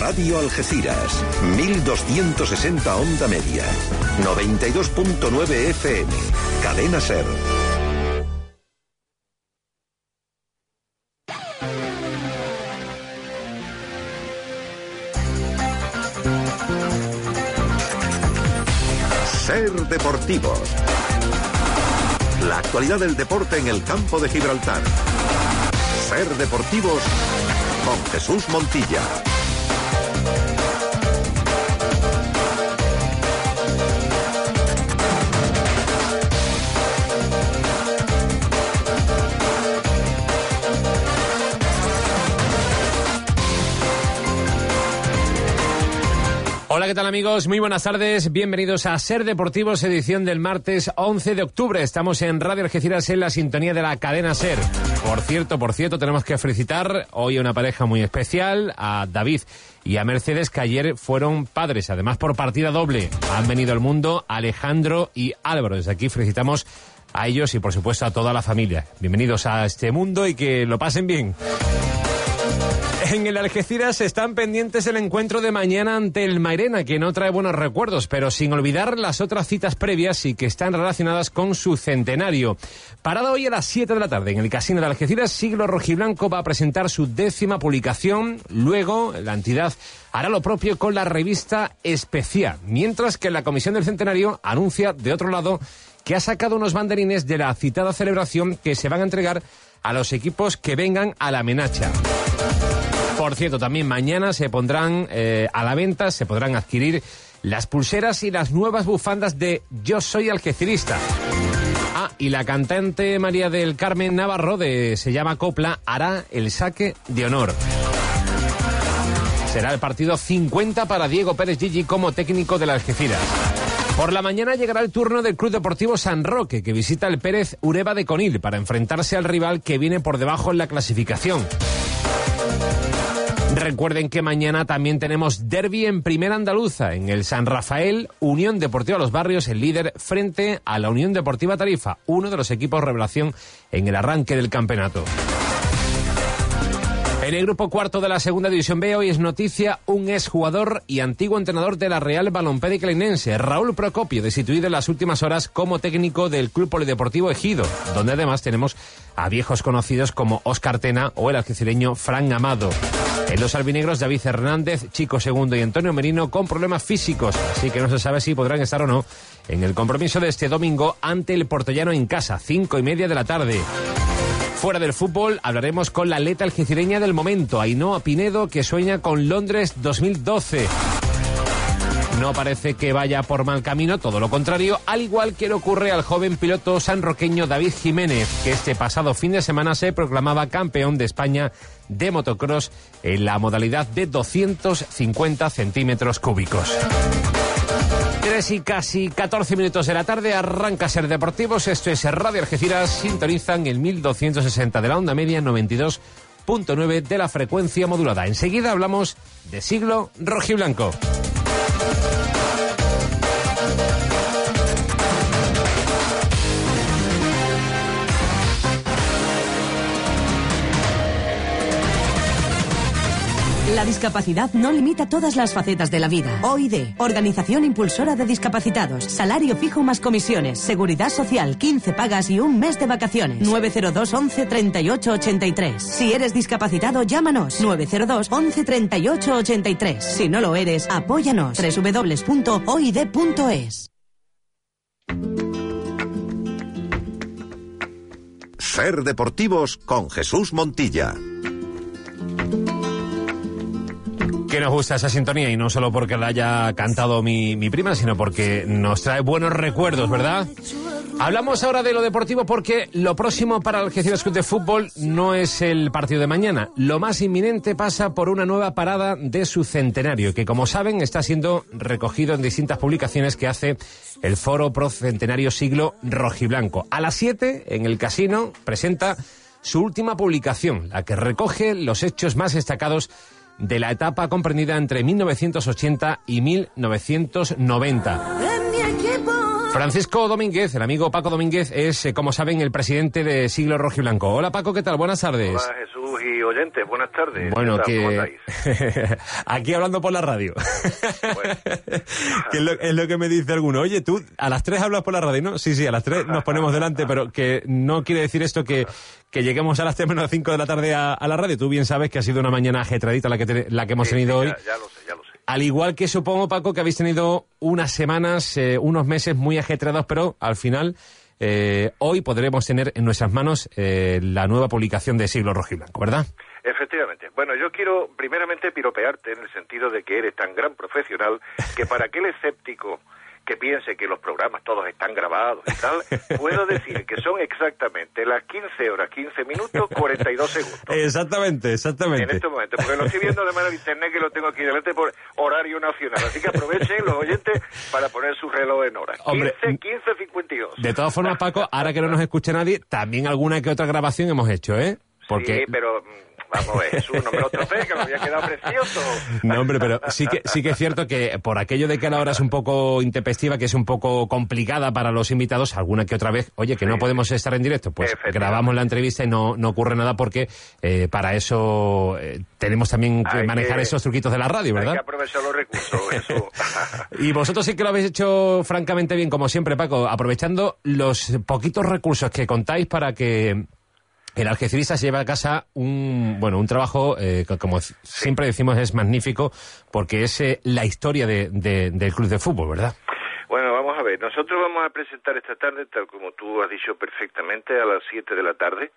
Radio Algeciras, 1260 onda media, 92.9 FM, cadena ser. Ser Deportivos. La actualidad del deporte en el campo de Gibraltar. Ser Deportivos con Jesús Montilla. Hola, ¿qué tal amigos? Muy buenas tardes. Bienvenidos a Ser Deportivos, edición del martes 11 de octubre. Estamos en Radio Algeciras en la sintonía de la cadena Ser. Por cierto, por cierto, tenemos que felicitar hoy a una pareja muy especial, a David y a Mercedes, que ayer fueron padres, además por partida doble. Han venido al mundo Alejandro y Álvaro. Desde aquí felicitamos a ellos y por supuesto a toda la familia. Bienvenidos a este mundo y que lo pasen bien. En el Algeciras están pendientes el encuentro de mañana ante el Mairena, que no trae buenos recuerdos, pero sin olvidar las otras citas previas y que están relacionadas con su centenario. Parada hoy a las 7 de la tarde en el Casino de Algeciras, Siglo Rojiblanco va a presentar su décima publicación. Luego, la entidad hará lo propio con la revista Especial, mientras que la Comisión del Centenario anuncia, de otro lado, que ha sacado unos banderines de la citada celebración que se van a entregar a los equipos que vengan a la menacha. Por cierto, también mañana se pondrán eh, a la venta, se podrán adquirir las pulseras y las nuevas bufandas de Yo Soy Algecirista. Ah, y la cantante María del Carmen Navarro de Se llama Copla hará el saque de honor. Será el partido 50 para Diego Pérez Gigi como técnico de la Algeciras. Por la mañana llegará el turno del Club Deportivo San Roque, que visita el Pérez Ureba de Conil para enfrentarse al rival que viene por debajo en la clasificación. Recuerden que mañana también tenemos derby en Primera Andaluza, en el San Rafael, Unión Deportiva Los Barrios, el líder frente a la Unión Deportiva Tarifa, uno de los equipos revelación en el arranque del campeonato. En el grupo cuarto de la segunda división B hoy es noticia un exjugador y antiguo entrenador de la Real Balompédica Linense, Raúl Procopio, destituido en las últimas horas como técnico del Club Polideportivo Ejido, donde además tenemos a viejos conocidos como Oscar Tena o el algecireño Fran Amado. En los albinegros, David Hernández, Chico Segundo y Antonio Merino con problemas físicos, así que no se sabe si podrán estar o no en el compromiso de este domingo ante el Portellano en casa, cinco y media de la tarde. Fuera del fútbol, hablaremos con la atleta algecireña del momento, Ainhoa Pinedo, que sueña con Londres 2012. No parece que vaya por mal camino, todo lo contrario, al igual que le ocurre al joven piloto sanroqueño David Jiménez, que este pasado fin de semana se proclamaba campeón de España de motocross en la modalidad de 250 centímetros cúbicos. Tres y casi 14 minutos de la tarde arranca Ser Deportivos. Esto es Radio Algeciras. Sintonizan el 1260 de la onda media 92.9 de la frecuencia modulada. Enseguida hablamos de siglo rojiblanco. La discapacidad no limita todas las facetas de la vida. OID, Organización Impulsora de Discapacitados. Salario fijo más comisiones. Seguridad social, 15 pagas y un mes de vacaciones. 902 11 38 83. Si eres discapacitado, llámanos. 902 11 38 83. Si no lo eres, apóyanos. www.oid.es. Ser Deportivos con Jesús Montilla. Que nos gusta esa sintonía y no solo porque la haya cantado mi, prima, sino porque nos trae buenos recuerdos, ¿verdad? Hablamos ahora de lo deportivo porque lo próximo para el Algeciras Club de Fútbol no es el partido de mañana. Lo más inminente pasa por una nueva parada de su centenario, que como saben está siendo recogido en distintas publicaciones que hace el Foro Pro Centenario Siglo Rojiblanco. A las 7, en el casino, presenta su última publicación, la que recoge los hechos más destacados de la etapa comprendida entre 1980 y 1990. Francisco Domínguez, el amigo Paco Domínguez, es, eh, como saben, el presidente de Siglo Rojo y Blanco. Hola Paco, ¿qué tal? Buenas tardes. Hola Jesús y oyentes, buenas tardes. Bueno, que aquí hablando por la radio. que es lo, que me dice alguno. Oye, tú a las tres hablas por la radio, ¿no? Sí, sí, a las tres nos ponemos delante, pero que no quiere decir esto que, que lleguemos a las tres menos cinco de la tarde a, la radio. Tú bien sabes que ha sido una mañana ajetradita la que, la que hemos tenido hoy. Ya lo sé, ya lo sé. Al igual que supongo, Paco, que habéis tenido unas semanas, eh, unos meses muy ajetreados, pero al final eh, hoy podremos tener en nuestras manos eh, la nueva publicación de Siglo Rojiblanco, ¿verdad? Efectivamente. Bueno, yo quiero primeramente piropearte en el sentido de que eres tan gran profesional que para aquel escéptico que piense que los programas todos están grabados y tal, puedo decir que son exactamente las 15 horas, 15 minutos, 42 segundos. Exactamente, exactamente. En este momento, porque lo estoy viendo de manera de internet que lo tengo aquí delante por horario nacional. Así que aprovechen los oyentes para poner su reloj en hora. 15, 15, 52. De todas formas, Paco, ahora que no nos escuche nadie, también alguna que otra grabación hemos hecho, ¿eh? Porque... Sí, pero Vamos, es un hombre otro que me había quedado precioso. No, hombre, pero sí que, sí que es cierto que por aquello de que la hora es un poco intempestiva, que es un poco complicada para los invitados, alguna que otra vez, oye, que no podemos estar en directo, pues grabamos la entrevista y no, no ocurre nada porque eh, para eso eh, tenemos también que manejar esos truquitos de la radio, ¿verdad? Hay que aprovechar los recursos, eso. y vosotros sí que lo habéis hecho francamente bien, como siempre, Paco, aprovechando los poquitos recursos que contáis para que el Algeciras lleva a casa un, bueno, un trabajo eh, que, como siempre decimos, es magnífico porque es eh, la historia de, del club de fútbol, ¿verdad? Bueno, vamos a ver. Nosotros vamos a presentar esta tarde, tal como tú has dicho perfectamente, a las 7 de la tarde,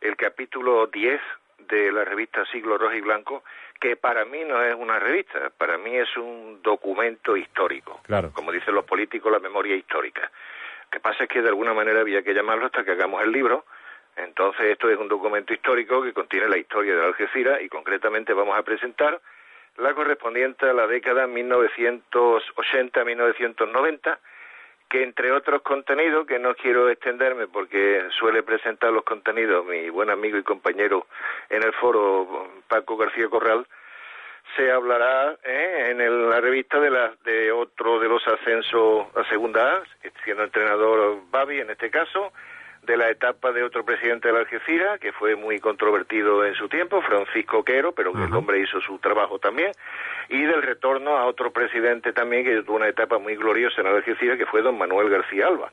el capítulo 10 de la revista Siglo Rojo y Blanco, que para mí no es una revista, para mí es un documento histórico. Claro. Como dicen los políticos, la memoria histórica. Lo que pasa es que de alguna manera había que llamarlo hasta que hagamos el libro entonces, esto es un documento histórico que contiene la historia de Algeciras y concretamente vamos a presentar la correspondiente a la década 1980-1990, que entre otros contenidos, que no quiero extenderme porque suele presentar los contenidos mi buen amigo y compañero en el foro Paco García Corral, se hablará ¿eh? en la revista de, la, de otro de los ascensos a segunda A, siendo entrenador Babi en este caso, de la etapa de otro presidente de la Algeciras, que fue muy controvertido en su tiempo, Francisco Quero, pero que el hombre hizo su trabajo también, y del retorno a otro presidente también que tuvo una etapa muy gloriosa en la Algeciras, que fue don Manuel García Alba.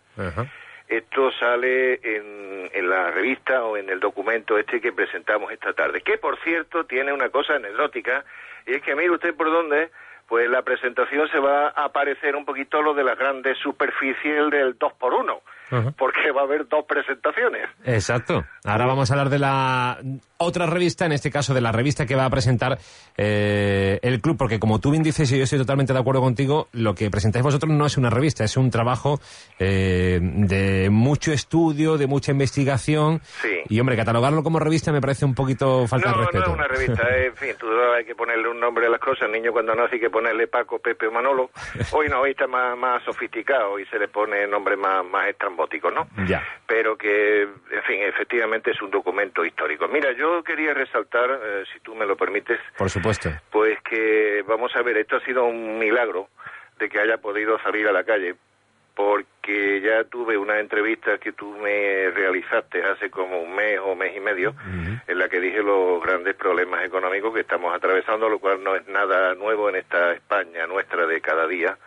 Esto sale en, en, la revista o en el documento este que presentamos esta tarde, que por cierto tiene una cosa anecdótica, y es que mire usted por dónde, pues la presentación se va a aparecer un poquito lo de las grandes superficies del 2 por 1 porque va a haber dos presentaciones. Exacto. Ahora vamos a hablar de la otra revista, en este caso de la revista que va a presentar eh, el club, porque como tú bien dices, y yo estoy totalmente de acuerdo contigo, lo que presentáis vosotros no es una revista, es un trabajo eh, de mucho estudio, de mucha investigación. Sí. Y hombre, catalogarlo como revista me parece un poquito falta de respeto. No, no es una revista, en fin, tú hay que ponerle un nombre a las cosas. El niño cuando nace hay que ponerle Paco, Pepe o Manolo. Hoy no, hoy está más, más sofisticado y se le pone nombre más, más estrambótico, ¿no? Ya. Pero que, en fin, efectivamente es un documento histórico. Mira, yo quería resaltar, eh, si tú me lo permites. Por supuesto. Pues que, vamos a ver, esto ha sido un milagro de que haya podido salir a la calle, porque ya tuve una entrevista que tú me realizaste hace como un mes o mes y medio, en la que dije los grandes problemas económicos que estamos atravesando, lo cual no es nada nuevo en esta España nuestra de cada día.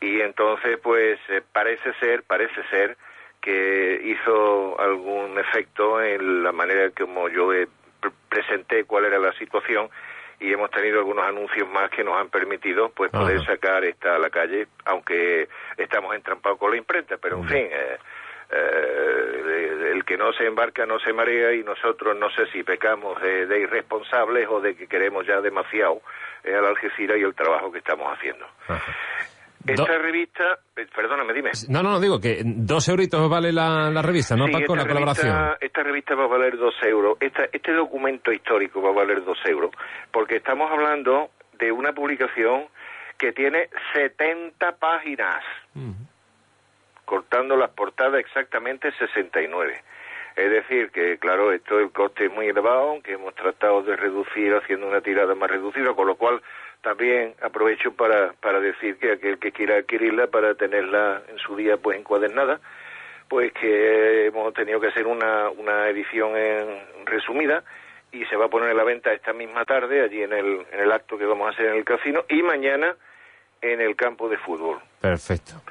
Y entonces, pues, eh, parece ser, parece ser que hizo algún efecto en la manera como yo presenté cuál era la situación y hemos tenido algunos anuncios más que nos han permitido pues poder sacar esta a la calle aunque estamos entrampados con la imprenta pero en fin eh, eh, el que no se embarca no se marea y nosotros no sé si pecamos de, irresponsables o de que queremos ya demasiado eh, a la Algeciras y el trabajo que estamos haciendo Esta revista, eh, perdóname, dime. No, no, no, digo que dos euritos vale la, la revista, ¿no, Sí, Paco? La colaboración. esta revista va a valer dos euros. Esta- este documento histórico va a valer dos euros, porque estamos hablando de una publicación que tiene 70 páginas, cortando las portadas exactamente 69. Es decir, que claro, esto el coste es muy elevado, aunque hemos tratado de reducir haciendo una tirada más reducida, con lo cual también aprovecho para, para decir que aquel que quiera adquirirla para tenerla en su día pues encuadernada, pues que hemos tenido que hacer una, una edición en resumida y se va a poner a la venta esta misma tarde allí en el, en el acto que vamos a hacer en el casino y mañana en el campo de fútbol. Perfecto.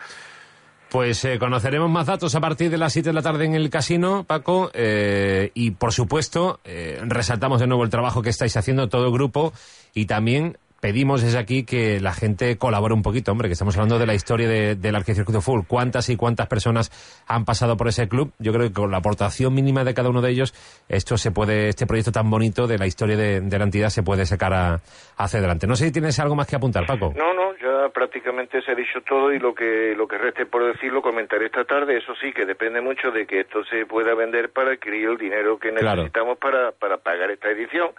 Pues eh, conoceremos más datos a partir de las 7 de la tarde en el casino, Paco, eh, y por supuesto eh, resaltamos de nuevo el trabajo que estáis haciendo todo el grupo y también pedimos desde aquí que la gente colabore un poquito, hombre, que estamos hablando de la historia de- del Arquicircuito Full. ¿Cuántas y cuántas personas han pasado por ese club? Yo creo que con la aportación mínima de cada uno de ellos, esto se puede, este proyecto tan bonito de la historia de, de la entidad se puede sacar a- hacia adelante. No sé si tienes algo más que apuntar, Paco. No, no, ya prácticamente se ha dicho todo y lo que lo que reste por decir lo comentaré esta tarde. Eso sí, que depende mucho de que esto se pueda vender para adquirir el dinero que Claro. necesitamos para, para pagar esta edición.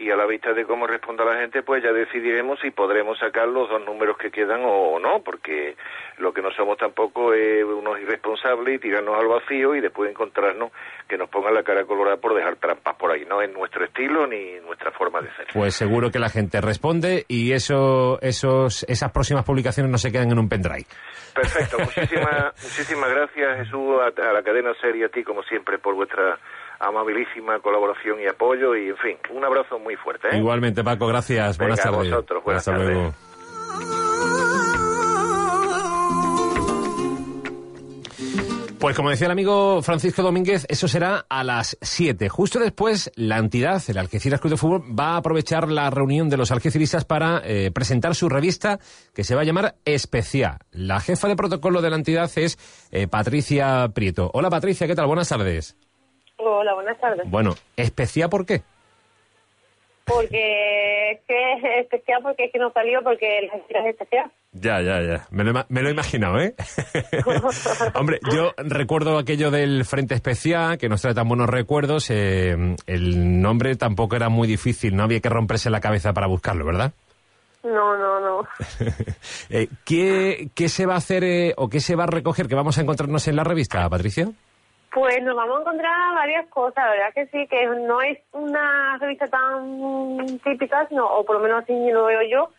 Y a la vista de cómo responda la gente, pues ya decidiremos si podremos sacar los dos números que quedan o, no, porque lo que no somos tampoco es unos irresponsables y tirarnos al vacío y después encontrarnos que nos pongan la cara colorada por dejar trampas por ahí. No es nuestro estilo ni nuestra forma de ser. Pues seguro que la gente responde y eso, esos, esas próximas publicaciones no se quedan en un pendrive. Perfecto, muchísimas, muchísimas gracias Jesús, a, a la cadena serie, a ti como siempre por vuestra amabilísima colaboración y apoyo y en fin, un abrazo muy fuerte. ¿eh? Igualmente, Paco, gracias. Venga, buenas a tardes. vosotros, buenas Hasta tardes. luego. Pues como decía el amigo Francisco Domínguez, eso será a las 7. Justo después, la entidad, el Algeciras Club de Fútbol, va a aprovechar la reunión de los algeciristas para eh, presentar su revista que se va a llamar Especial. La jefa de protocolo de la entidad es eh, Patricia Prieto. Hola Patricia, ¿qué tal? Buenas tardes. Hola, buenas tardes. Bueno, ¿especial por qué? Porque es que es especial porque es que no salió porque la es especial. Ya, ya, ya. Me lo, ima- me lo he imaginado, ¿eh? Hombre, yo recuerdo aquello del Frente Especial, que nos trae tan buenos recuerdos. eh, el nombre tampoco era muy difícil, no había que romperse la cabeza para buscarlo, ¿verdad? No, no, no. Eh, ¿qué, qué se va a hacer eh, o qué se va a recoger que vamos a encontrarnos en la revista, Patricia? Pues nos vamos a encontrar varias cosas, la verdad que sí, que no es una revista tan típica, sino, o por lo menos así lo veo yo,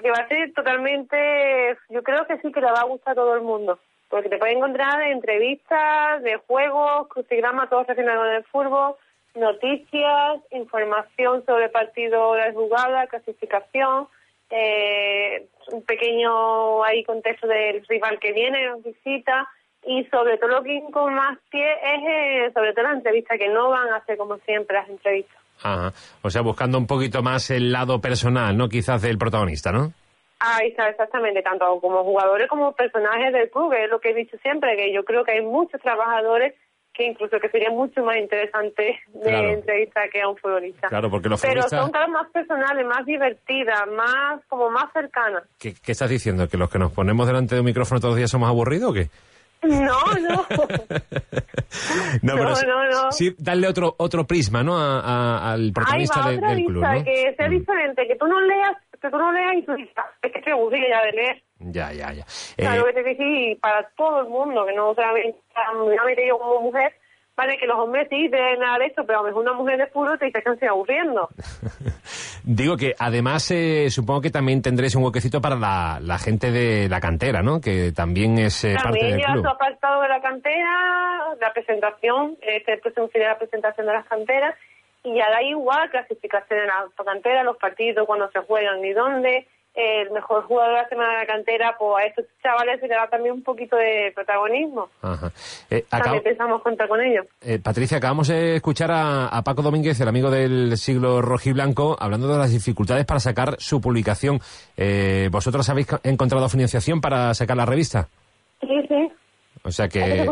que va a ser totalmente, yo creo que sí que le va a gustar a todo el mundo, porque te puedes encontrar entrevistas de juegos, crucigramas, todo relacionado con el fútbol, noticias, información sobre partido, la jugada, clasificación, eh, un pequeño ahí contexto del rival que viene, nos visita, y sobre todo lo que con más pie es eh, sobre todo la entrevista, que no van a ser como siempre las entrevistas. Ajá. O sea, buscando un poquito más el lado personal, ¿no? Quizás del protagonista, ¿no? Ahí está, exactamente, tanto como jugadores como personajes del club, que es lo que he dicho siempre, que yo creo que hay muchos trabajadores que incluso que sería mucho más interesante de Claro. entrevista que a un futbolista. Claro, porque los Pero futbolistas- son cada vez más personales, más divertidas, más como más cercanas. ¿Qué, qué estás diciendo? ¿Que los que nos ponemos delante de un micrófono todos los días somos aburridos o qué? No, no. No, pero No, sí, no, no. sí darle otro otro prisma, ¿no? A- a- al protagonista va de- otra del club, vista, ¿no? que sea Mm. diferente, que tú no leas, que tú no leas y tú dices, "Ah, es que estoy aburrida ya de leer. Ya, ya, ya. Claro Eh, que te y para todo el mundo, que no solamente solamente yo como mujer, vale que los hombres sí deben nada de eso, pero a lo mejor una mujer de fútbol te dice que estoy aburriendo. digo que además eh, supongo que también tendréis un huequecito para la, la gente de la cantera, ¿no? Que también es eh, parte También del lleva club. su apartado de la cantera, la presentación, este es el la presentación de las canteras, y ya da igual clasificación de la cantera, los partidos, cuando se juegan y dónde. El mejor jugador de la semana de la cantera, pues a estos chavales se le da también un poquito de protagonismo. Ajá. Eh, También pensamos contar con ellos. eh, Patricia, acabamos de escuchar a, a Paco Domínguez, el amigo del siglo rojiblanco, hablando de las dificultades para sacar su publicación. Eh, ¿Vosotros habéis co- encontrado financiación para sacar la revista? Sí, sí. O sea que... eh,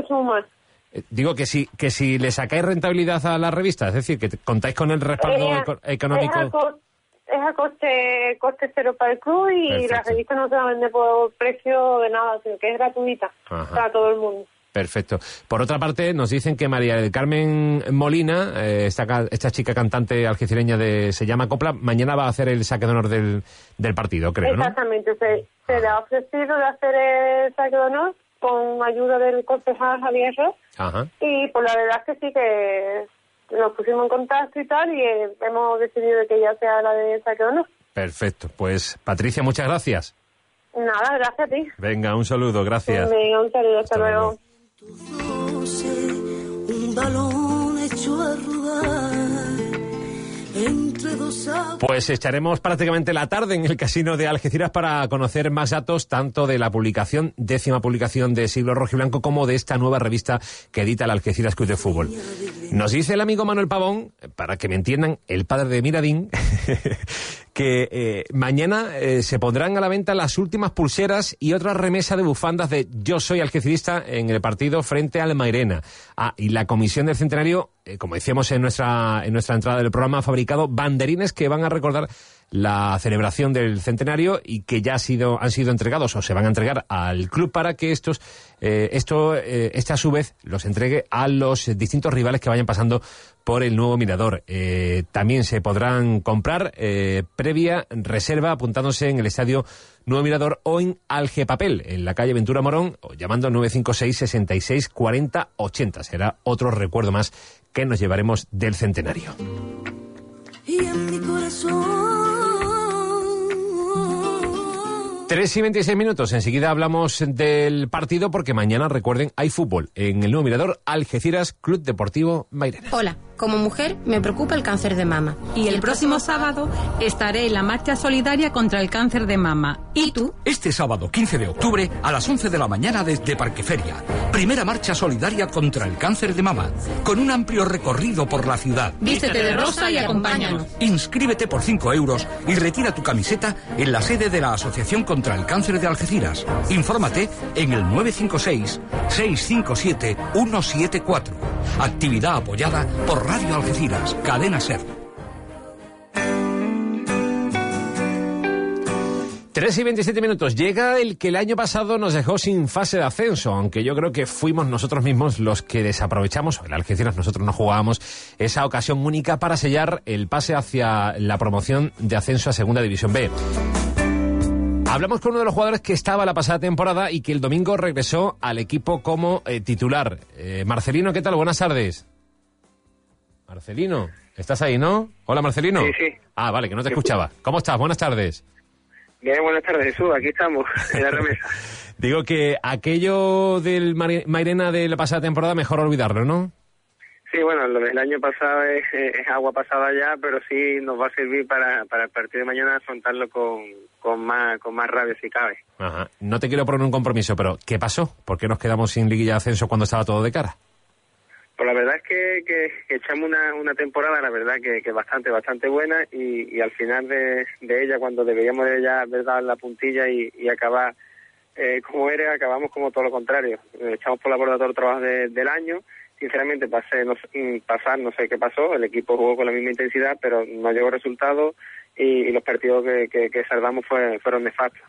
Digo que si, que si le sacáis rentabilidad a la revista, es decir, que contáis con el respaldo Eh, económico. Es a coste, coste cero para el club y Perfecto. la revista no se va a vender por precio de nada, sino que es gratuita Ajá. para todo el mundo. Perfecto. Por otra parte, nos dicen que María del Carmen Molina, eh, esta, esta chica cantante algecireña de Se llama Copla, mañana va a hacer el saque de honor del, del partido, creo, ¿no? Exactamente, se, se le ha ofrecido de hacer el saque de honor con ayuda del concejal Javier Ross Ajá. y pues la verdad es que sí que nos pusimos en contacto y tal y eh, hemos decidido de que ella sea la de saque de honor. Perfecto. Pues, Patricia, muchas gracias. Nada, gracias a ti. Venga, un saludo, gracias. Venga, un saludo, hasta, Hasta luego. luego. un balón hecho a rodar aguas. Pues echaremos prácticamente la tarde en el casino de Algeciras para conocer más datos tanto de la publicación, décima publicación de Siglo Rojiblanco, como de esta nueva revista que edita el Algeciras Club de Fútbol. Nos dice el amigo Manuel Pavón, para que me entiendan, el padre de Miradín, que eh, mañana eh, se pondrán a la venta las últimas pulseras y otra remesa de bufandas de Yo soy algecirista en el partido frente al Mairena. Ah, y la Comisión del Centenario, eh, como decíamos en nuestra, en nuestra entrada del programa, fabricado banderines que van a recordar la celebración del centenario y que ya ha sido, han sido entregados o se van a entregar al club para que estos, eh, esto, eh, este a su vez los entregue a los distintos rivales que vayan pasando por el nuevo mirador. Eh, también se podrán comprar previa reserva apuntándose en el estadio Nuevo Mirador o en Algepapel, en la calle Ventura Morón, o llamando al 956 66 40 80. Será otro recuerdo más que nos llevaremos del centenario. Y en mi corazón. 3 y 26 minutos. Enseguida hablamos del partido porque mañana, recuerden, hay fútbol en el nuevo mirador Algeciras Club Deportivo Mairena. Hola, como mujer me preocupa el cáncer de mama. Y el próximo sábado estaré en la marcha solidaria contra el cáncer de mama. ¿Y tú? Este sábado 15 de octubre a las 11 de la mañana desde Parqueferia. Primera marcha solidaria contra el cáncer de mama, con un amplio recorrido por la ciudad. Vístete de rosa y acompáñanos. Inscríbete por 5 euros y retira tu camiseta en la sede de la Asociación contra el Cáncer de Algeciras. Infórmate en el 956-657-174. Actividad apoyada por Radio Algeciras, Cadena Ser. 3 y 27 minutos. Llega el que el año pasado nos dejó sin fase de ascenso, aunque yo creo que fuimos nosotros mismos los que desaprovechamos, el Algeciras nosotros no jugábamos, esa ocasión única para sellar el pase hacia la promoción de ascenso a Segunda División B. Hablamos con uno de los jugadores que estaba la pasada temporada y que el domingo regresó al equipo como eh, titular. Eh, Marcelino, ¿qué tal? Buenas tardes. Marcelino, ¿estás ahí, no? Hola, Marcelino. Sí, sí. Ah, vale, que no te escuchaba. ¿Cómo estás? Buenas tardes. Bien, buenas tardes, Jesús. Aquí estamos, en la remesa. Digo que aquello del Mairena de la pasada temporada, mejor olvidarlo, ¿no? Sí, bueno, lo del año pasado es, es agua pasada ya, pero sí nos va a servir para, para el partido de mañana afrontarlo con, con, más, con más rabia si cabe. Ajá. No te quiero poner un compromiso, pero ¿qué pasó? ¿Por qué nos quedamos sin liguilla de ascenso cuando estaba todo de cara? Pues la verdad es que, que, echamos una, una temporada, la verdad, que, que bastante, bastante buena y, al final de, ella, cuando deberíamos de ya haber dado la puntilla y, acabar eh, como era, acabamos como todo lo contrario. Eh, echamos por la borda todo el trabajo de- del año. Sinceramente, pasé, no, mm, pasar, no sé qué pasó. El equipo jugó con la misma intensidad, pero no llegó resultado y, los partidos que, que, salvamos fue- fueron nefastos.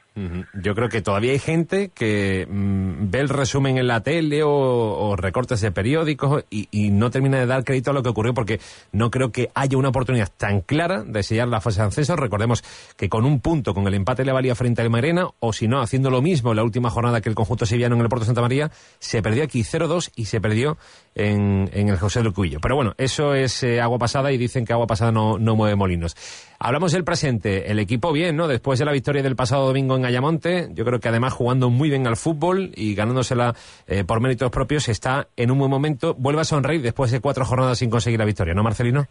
Yo creo que todavía hay gente que mm, ve el resumen en la tele o, recortes de periódicos y, no termina de dar crédito a lo que ocurrió porque no creo que haya una oportunidad tan clara de sellar la fase de ascenso. Recordemos que con un punto, con el empate le valía frente al Mairena o si no, haciendo lo mismo en la última jornada que el conjunto sevillano en el Puerto Santa María, se perdió aquí 0-2 y se perdió en, en el José del Cuillo. Pero bueno, eso es eh, agua pasada y dicen que agua pasada no, no mueve molinos. Hablamos del presente. El equipo bien, ¿no? Después de la victoria del pasado domingo en Ayamonte, yo creo que además jugando muy bien al fútbol y ganándosela eh, por méritos propios, está en un buen momento. Vuelve a sonreír después de cuatro jornadas sin conseguir la victoria, ¿no, Marcelino?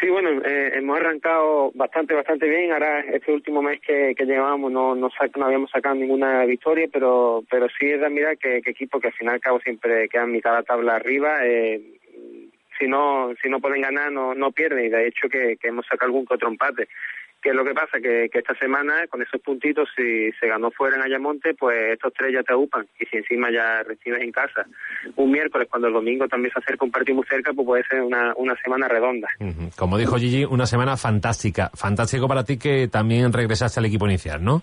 Sí, bueno, eh, hemos arrancado bastante, bastante bien. Ahora, este último mes que, que llevábamos no, no, no habíamos sacado ninguna victoria, pero pero sí es de mirar que, que equipo que al final al cabo siempre quedan mitad de la tabla arriba. Eh, si no si no pueden ganar, no, no pierden. Y de hecho que, que hemos sacado algún que otro empate. ¿Qué es lo que pasa? Que, que esta semana, con esos puntitos, si se ganó fuera en Ayamonte, pues estos tres ya te agupan. Y si encima ya recibes en casa un miércoles, cuando el domingo también se acerca un partido muy cerca, pues puede ser una, una semana redonda. Como dijo Gigi, una semana fantástica. Fantástico para ti que también regresaste al equipo inicial, ¿no?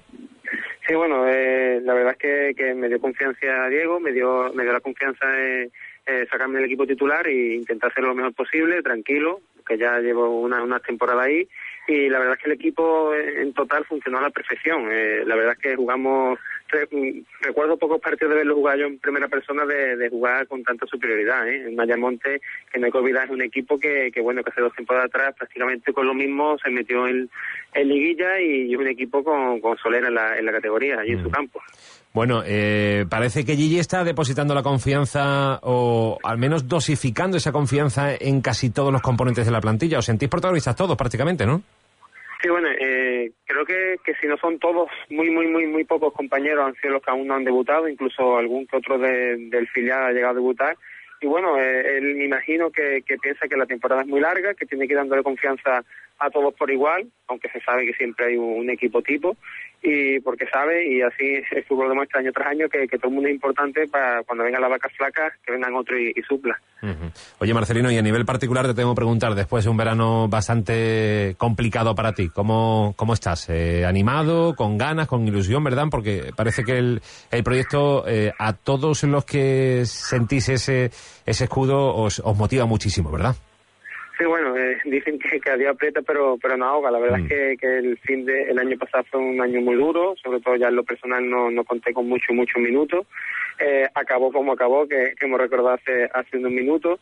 Sí, bueno, eh, la verdad es que, que me dio confianza Diego, me dio, me dio la confianza de eh, sacarme del equipo titular e intentar hacerlo lo mejor posible, tranquilo, que ya llevo una, una temporada ahí y la verdad es que el equipo en total funcionó a la perfección. Eh, la verdad es que jugamos, recuerdo pocos partidos de verlo jugar yo en primera persona de, de jugar con tanta superioridad. ¿eh? En Mayamonte, que no hay que olvidar, es un equipo que, que bueno, que hace dos temporadas atrás prácticamente con lo mismo se metió en, en liguilla y es un equipo con, con solera en la, en la categoría, allí en su campo. Bueno, eh, parece que Gigi está depositando la confianza o al menos dosificando esa confianza en casi todos los componentes de la plantilla. Os sentís protagonistas todos prácticamente, ¿no? Sí, bueno, eh, creo que, que si no son todos, muy, muy, muy, muy pocos compañeros han sido los que aún no han debutado, incluso algún que otro de- del filial ha llegado a debutar. Y bueno, eh, él me imagino que, que piensa que la temporada es muy larga, que tiene que ir dándole confianza a todos por igual, aunque se sabe que siempre hay un, un equipo tipo, y porque sabe, y así el fútbol demuestra año tras año, que, que todo el mundo es importante para cuando vengan las vacas flacas, que vengan otros y, supla. Oye, Marcelino, y a nivel particular te tengo que preguntar, después de un verano bastante complicado para ti, ¿cómo, cómo estás? Eh, ¿Animado, con ganas, con ilusión, verdad? Porque parece que el, el proyecto eh, a todos los que sentís ese, ese escudo os, os motiva muchísimo, ¿verdad? Sí, bueno, eh, dicen que cada día aprieta, pero pero no ahoga. La verdad Mm. es que, que el fin de el año pasado fue un año muy duro, sobre todo ya en lo personal no, no conté con muchos, muchos minutos. Eh, acabó como acabó, que, que hemos recordado hace, hace unos minutos.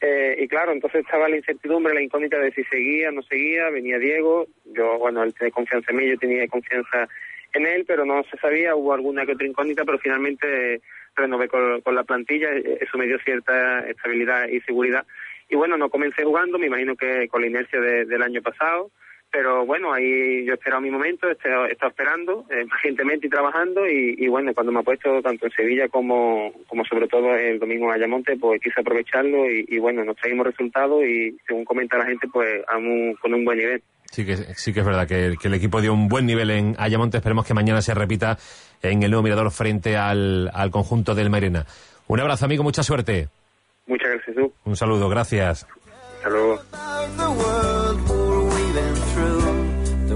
Eh, y claro, entonces estaba la incertidumbre, la incógnita de si seguía, no seguía, venía Diego, yo, bueno, él tiene confianza en mí, yo tenía confianza en él, pero no se sabía, hubo alguna que otra incógnita, pero finalmente renové con, con la plantilla, eso me dio cierta estabilidad y seguridad. Y bueno, no comencé jugando, me imagino que con la inercia de- del año pasado, pero bueno, ahí yo he esperado mi momento, he estado, esperando eh, pacientemente y trabajando y, y bueno, cuando me ha puesto tanto en Sevilla como, como sobre todo el domingo en Ayamonte, pues quise aprovecharlo y, y bueno, nos traímos resultados y según comenta la gente, pues un- con un buen nivel. Sí que, sí que es verdad que el equipo dio un buen nivel en Ayamonte. Esperemos que mañana se repita en el nuevo mirador frente al, al conjunto del Mairena. Un abrazo, amigo, mucha suerte. Muchas gracias, tú. Un saludo, gracias. Hasta luego.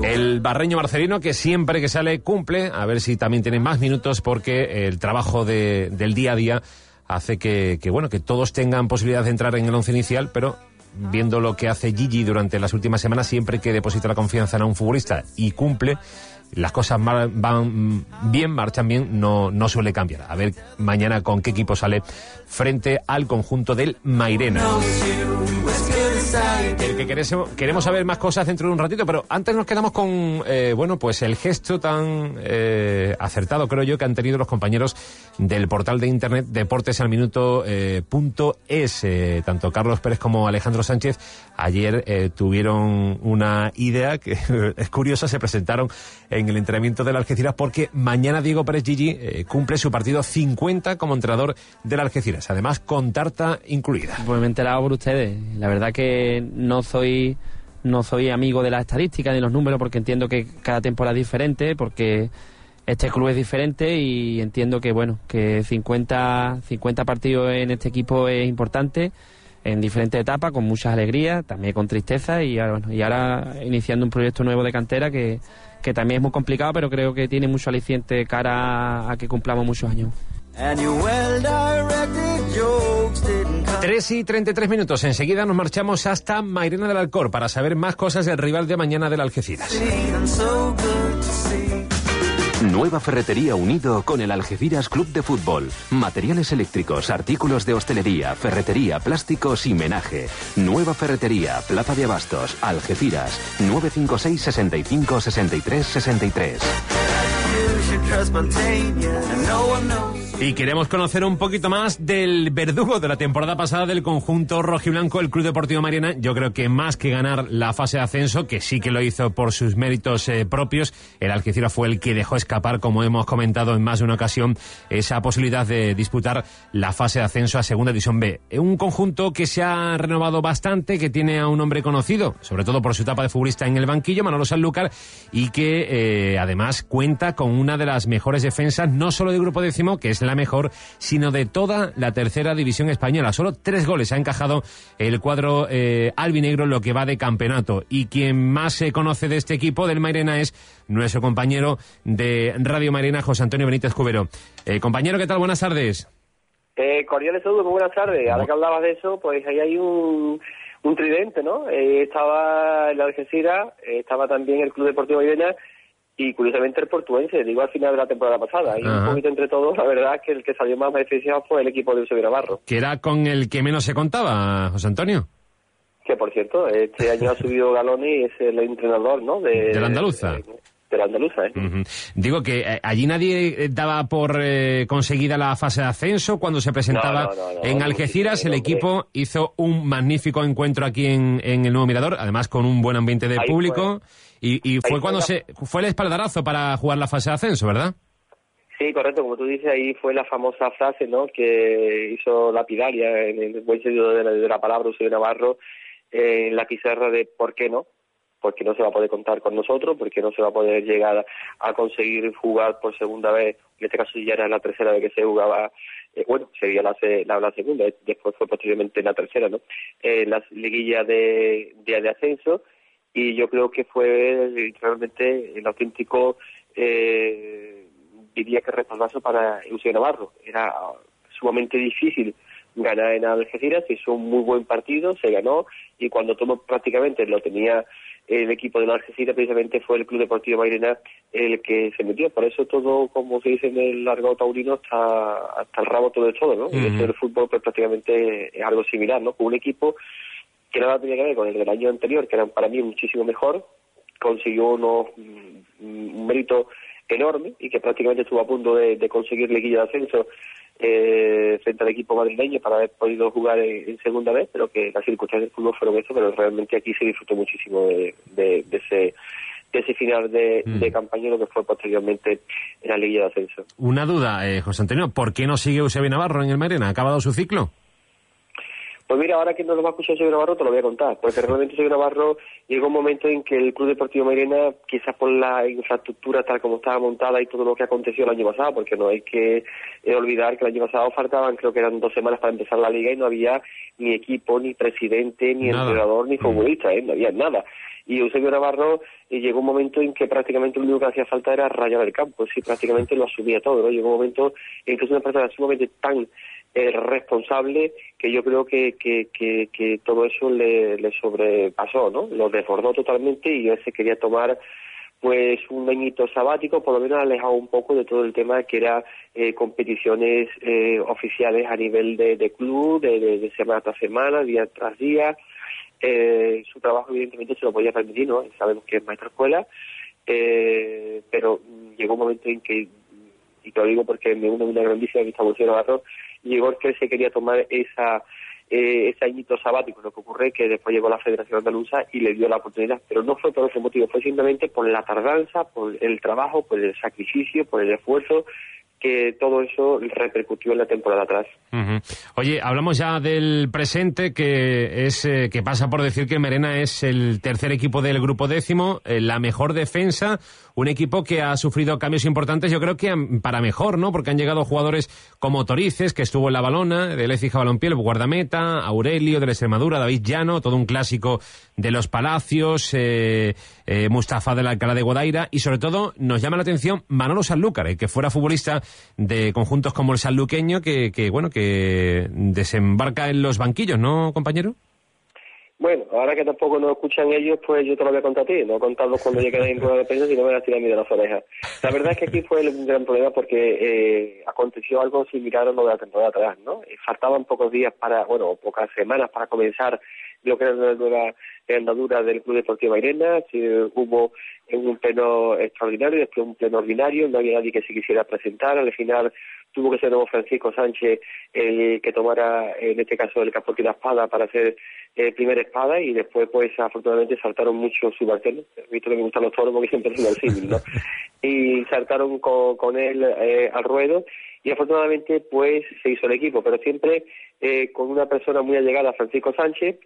El barreño Marcelino que siempre que sale cumple, a ver si también tiene más minutos porque el trabajo de- del día a día hace que, que, bueno que todos tengan posibilidad de entrar en el once inicial, pero viendo lo que hace Gigi durante las últimas semanas, siempre que deposita la confianza en un futbolista y cumple, las cosas van bien, marchan bien, no, no suele cambiar. A ver mañana con qué equipo sale frente al conjunto del Mairena. El que queremos, queremos saber más cosas dentro de un ratito, pero antes nos quedamos con, eh, bueno, pues el gesto tan eh, acertado, creo yo, que han tenido los compañeros del portal de internet Deportes al Minuto eh. Eh, tanto Carlos Pérez como Alejandro Sánchez ayer tuvieron una idea que es curiosa, se presentaron en el entrenamiento del Algeciras porque mañana Diego Pérez Gigi cumple su partido 50 como entrenador del Algeciras, además con tarta incluida. Pues me he enterado por ustedes. La verdad que no soy no soy amigo de las estadísticas ni los números porque entiendo que cada temporada es diferente, porque este club es diferente y entiendo que bueno, que 50 50 partidos en este equipo es importante en diferentes etapas con muchas alegrías, también con tristeza y ahora, bueno, y ahora iniciando un proyecto nuevo de cantera que, que también es muy complicado, pero creo que tiene mucho aliciente cara a que cumplamos muchos años. 3 y 33 minutos. Enseguida nos marchamos hasta Mairena del Alcor para saber más cosas del rival de mañana del Algeciras. Nueva Ferretería Unido con el Algeciras Club de Fútbol. Materiales eléctricos, artículos de hostelería, ferretería, plásticos y menaje. Nueva Ferretería, Plaza de Abastos, Algeciras. 956 65 63 63. Y queremos conocer un poquito más del verdugo de la temporada pasada del conjunto rojiblanco, el Club Deportivo Mariana. Yo creo que más que ganar la fase de ascenso, que sí que lo hizo por sus méritos eh, propios, el Algeciras fue el que dejó escapar, como hemos comentado en más de una ocasión, esa posibilidad de disputar la fase de ascenso a Segunda División B. Un conjunto que se ha renovado bastante, que tiene a un hombre conocido, sobre todo por su etapa de futbolista en el banquillo, Manolo Sanlúcar, y que eh, además cuenta con una de las mejores defensas, no solo del grupo décimo, que es la mejor, sino de toda la tercera división española. Solo tres goles ha encajado el cuadro eh, albinegro en lo que va de campeonato. Y quien más se conoce de este equipo del Mairena es nuestro compañero de Radio Mairena, José Antonio Benítez Cubero. Eh, compañero, ¿qué tal? Buenas tardes. Eh, cordiales saludos, muy buenas tardes. Ahora que hablabas de eso, pues ahí hay un, un tridente, ¿no? Eh, estaba el Algeciras, eh, estaba también el Club Deportivo Mairena y curiosamente el portuense, digo al final de la temporada pasada. Y un poquito entre todos, la verdad es que el que salió más beneficiado fue el equipo de Eusebio Navarro. Que era con el que menos se contaba, José Antonio. Que por cierto, este año ha subido Galoni y es el entrenador, ¿no? De, De la andaluza. De, de la andaluza, ¿eh? Digo que eh, allí nadie eh, daba por eh, conseguida la fase de ascenso cuando se presentaba No, no, no, no, en Algeciras. el equipo hizo un magnífico encuentro aquí en, en el Nuevo Mirador, además con un buen ambiente de Ahí público. Y, y fue fue cuando la- se fue el espaldarazo para jugar la fase de ascenso, ¿verdad? Sí, correcto, como tú dices, ahí fue la famosa frase, ¿no? Que hizo lapidaria en el buen sentido de la, de la palabra Eusebio Navarro en la pizarra de ¿por qué no? Porque no se va a poder contar con nosotros, porque no se va a poder llegar a conseguir jugar por segunda vez, en este caso ya era la tercera vez que se jugaba, eh, bueno, sería la, la, la segunda, eh, después fue posteriormente la tercera, ¿no? Eh, la liguilla de, de, de ascenso, y yo creo que fue realmente el auténtico eh, diría que respaldazo para Eusebio Navarro. Era sumamente difícil ganar en Algeciras, se hizo un muy buen partido, se ganó y cuando todo prácticamente lo tenía el equipo de la Algeciras, precisamente fue el Club Deportivo Mairena el que se metió. Por eso todo, como se dice en el largo taurino, está hasta el rabo todo de todo, ¿no? Eso del fútbol pues prácticamente es algo similar, ¿no? Con un equipo que nada tenía que ver con el del año anterior, que era para mí muchísimo mejor, consiguió unos, mm, un mérito enorme y que prácticamente estuvo a punto de, de conseguir liguilla de ascenso eh, frente al equipo madrileño para haber podido jugar en, en segunda vez, pero que las circunstancias del fútbol fueron eso, pero realmente aquí se disfrutó muchísimo de, de- de ese de ese final de, Mm. de campaña, lo que fue posteriormente en la liguilla de ascenso. Una duda, eh, José Antonio, ¿por qué no sigue Eusebio Navarro en el Mairena? ¿Ha acabado su ciclo? Pues mira, ahora que no lo va a escuchar Navarro, te lo voy a contar, porque realmente Sergio Navarro llegó un momento en que el Club Deportivo Mairena, quizás por la infraestructura tal como estaba montada y todo lo que aconteció el año pasado, porque no hay que eh, olvidar que el año pasado faltaban, creo que eran dos semanas para empezar la liga y no había ni equipo, ni presidente, ni Nada. entrenador, ni futbolista, ¿eh? no había nada. Y Eusebio Navarro eh, llegó un momento en que prácticamente lo único que hacía falta era rayar el campo, sí, prácticamente lo asumía todo, ¿no? Llegó un momento en que es una persona sumamente tan responsable que yo creo que, que, todo eso le, sobrepasó, ¿no? Lo desbordó totalmente y él se quería tomar pues un añito sabático, por lo menos alejado un poco de todo el tema que era eh, competiciones eh, oficiales a nivel de, club, de, de- semana tras semana, día tras día. Eh, su trabajo evidentemente se lo podía permitir, ¿no? Sabemos que es maestra escuela, eh, pero llegó un momento en que, y te lo digo porque me une una grandísima amistad con el llegó que se quería tomar esa eh, ese añito sabático. Lo que ocurre es que después llegó la Federación Andaluza y le dio la oportunidad, pero no fue por ese motivo, fue simplemente por la tardanza, por el trabajo, por el sacrificio, por el esfuerzo, que todo eso repercutió en la temporada atrás. Oye, hablamos ya del presente, que es eh, que pasa por decir que Merena es el tercer equipo del grupo décimo, eh, la mejor defensa, un equipo que ha sufrido cambios importantes, yo creo que han- para mejor, ¿no? Porque han llegado jugadores como Torices, que estuvo en la balona, del Écija Balompié, el guardameta, Aurelio de la Extremadura, David Llano, todo un clásico de los Palacios, eh, eh, Mustafa del Alcalá de Guadaira, y sobre todo nos llama la atención Manolo Sanlúcar, eh, que fuera futbolista de conjuntos como el sanluqueño, que, que bueno, que desembarca en los banquillos, ¿no, compañero? Bueno, ahora que tampoco nos escuchan ellos, pues yo te lo voy a contar a ti, no contarlos cuando llegues en rueda de prensa, sino me a mí de las orejas. La verdad es que aquí fue un gran problema porque eh, aconteció algo similar a lo de la temporada atrás, ¿no? Eh, Faltaban pocos días para, bueno, pocas semanas para comenzar lo que era la nueva andadura del Club Deportivo Mairena, sí, hubo un pleno extraordinario, después un pleno ordinario, no había nadie que se quisiera presentar, al final tuvo que ser nuevo Francisco Sánchez el que tomara, en este caso, el capote y la espada para hacer eh, primera espada y después, pues, afortunadamente saltaron muchos subalternos. Visto que me gustan los toros porque siempre es el símil, ¿no? Y saltaron con, con él eh, al ruedo y afortunadamente, pues, se hizo el equipo, pero siempre eh, con una persona muy allegada, Francisco Sánchez,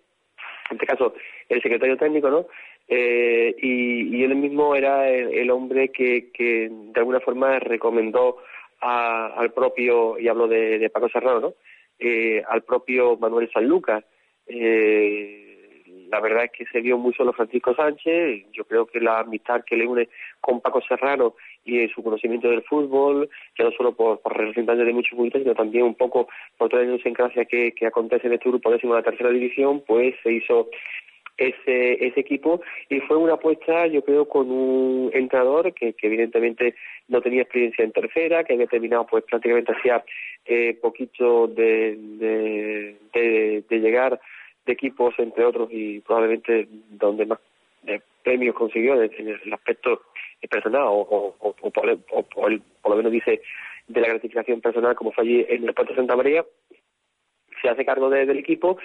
en este caso el secretario técnico, ¿no? Eh, y, y él mismo era el, el hombre que, que de alguna forma recomendó a- al propio, y hablo de, Paco Serrano, ¿no? Eh, al propio Manuel Sanlúcar. Eh, la verdad es que se vio muy solo Francisco Sánchez, yo creo que la amistad que le une con Paco Serrano y su conocimiento del fútbol, ya no solo por, por representantes de muchos futbolistas, sino también un poco por toda la idiosincrasia que, que acontece en este grupo décimo de la tercera división, pues se hizo ese, equipo. Y fue una apuesta yo creo con un entrenador que, que evidentemente no tenía experiencia en tercera que había terminado pues prácticamente hacía eh, poquito de, de, llegar de equipos entre otros y probablemente donde más eh, premios consiguió en el aspecto personal o, o, o, o por el- por lo menos dice de la gratificación personal como fue allí en el Puerto Santa María se hace cargo de- del equipo.